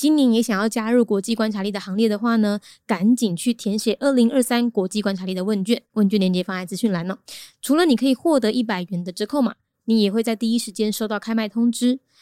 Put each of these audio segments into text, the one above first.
今年也想要加入国际观察力的行列的话呢，赶紧去填写二零二三国际观察力的问卷，问卷链接放在资讯栏哦。除了你可以获得一百元的折扣码，你也会在第一时间收到开卖通知。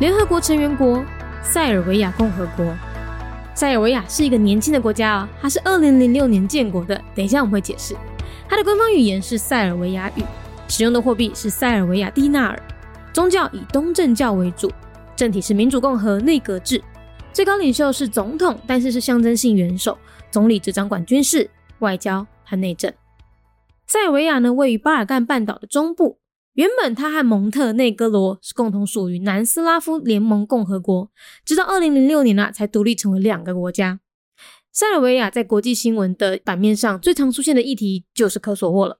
联合国成员国塞尔维亚共和国。塞尔维亚是一个年轻的国家哦，它是二零零六年建国的。等一下我们会解释。它的官方语言是塞尔维亚语，使用的货币是塞尔维亚蒂纳尔，宗教以东正教为主，政体是民主共和内阁制，最高领袖是总统，但是是象征性元首，总理只掌管军事、外交和内政。塞尔维亚呢，位于巴尔干半岛的中部。原本它和蒙特内哥罗是共同属于南斯拉夫联盟共和国，直到二零零六年啊才独立成为两个国家。塞尔维亚在国际新闻的版面上最常出现的议题就是科索沃了。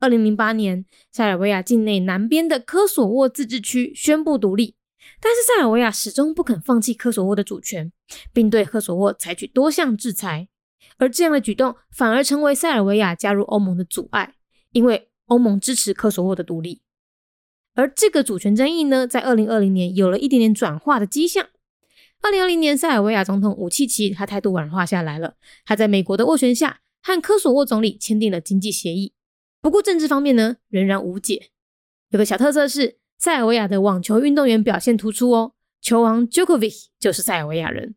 二零零八年，塞尔维亚境内南边的科索沃自治区宣布独立，但是塞尔维亚始终不肯放弃科索沃的主权，并对科索沃采取多项制裁。而这样的举动反而成为塞尔维亚加入欧盟的阻碍，因为。欧盟支持科索沃的独立，而这个主权争议呢，在二零二零年有了一点点转化的迹象。二零二零年，塞尔维亚总统武契奇他态度软化下来了，他在美国的斡旋下，和科索沃总理签订了经济协议。不过政治方面呢，仍然无解。有个小特色是，塞尔维亚的网球运动员表现突出哦，球王 Djokovic 就是塞尔维亚人。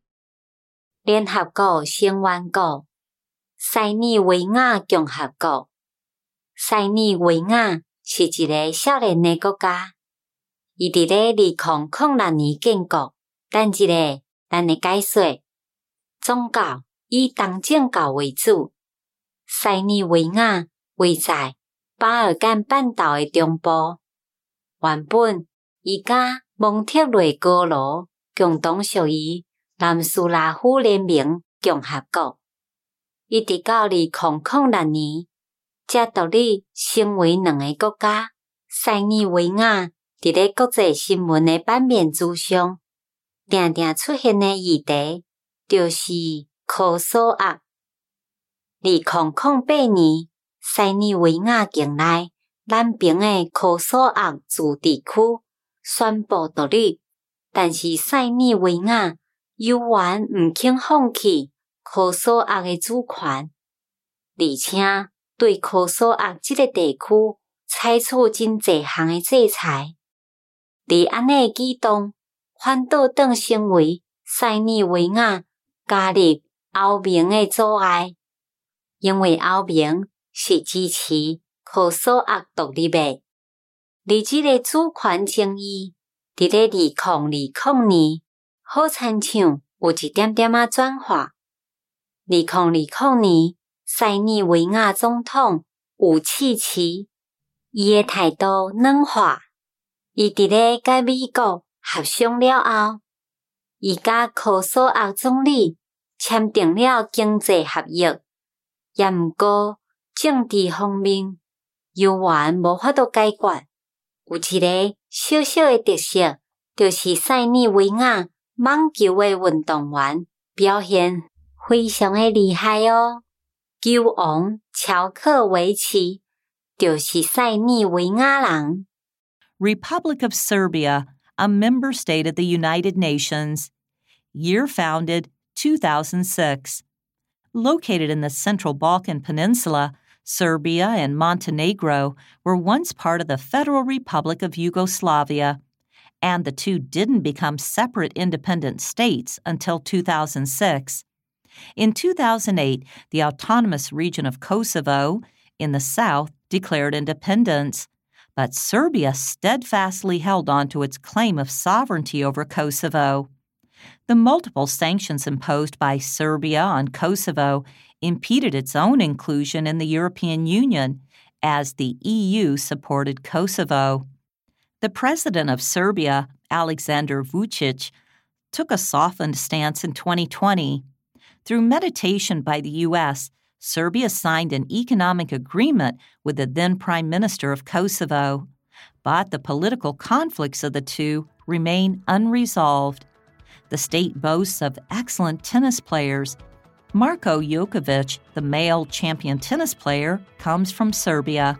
联合国成员国塞尔维亚共和国。塞尔维亚是一个少年的国家，伊伫咧二零零六年建国。但一个咱的解说，宗教以东正教为主。塞尔维亚位在巴尔干半岛的中部，原本伊甲蒙特雷哥罗共同属于南斯拉夫联盟共和国，一直到二零零六年。才独立成为两个国家。塞尔维亚伫咧国际新闻的版面之上，定定出现的议题就是科索沃。二零零八年，塞尔维亚境内南边的科索沃自治区宣布独立，但是塞尔维亚犹原毋肯放弃科索沃的主权，而且。对科索沃这个地区采取真侪项的制裁，而安尼举动反倒等成为塞尔维亚加入欧盟的阻碍，因为欧盟是支持科索沃独立的，而这个主权争议伫咧二零二零年好亲像有一点点仔转化，二零二零年。塞尔维亚总统武契奇，伊诶态度软化，伊伫咧甲美国协商了后，伊甲科索沃总理签订了经济合约，也毋过政治方面犹原无法度解决。有一个小小诶特色，就是塞尔维亚网球诶运动员表现非常诶厉害哦。球王乔克维奇就是塞尼维亚人。 Republic of Serbia, a member state of the United Nations. Year founded 2006. Located in the Central Balkan Peninsula, Serbia and Montenegro were once part of the Federal Republic of Yugoslavia, and the two didn't become separate independent states until 2006. In 2008, the autonomous region of Kosovo in the south declared independence, but Serbia steadfastly held on to its claim of sovereignty over Kosovo. The multiple sanctions imposed by Serbia on Kosovo impeded its own inclusion in the European Union as the EU supported Kosovo. The president of Serbia, Alexander Vucic, took a softened stance in 2020. Through mediation by the U.S., Serbia signed an economic agreement with the then Prime Minister of Kosovo. But the political conflicts of the two remain unresolved. The state boasts of excellent tennis players. Marko Jokovic, the male champion tennis player, comes from Serbia.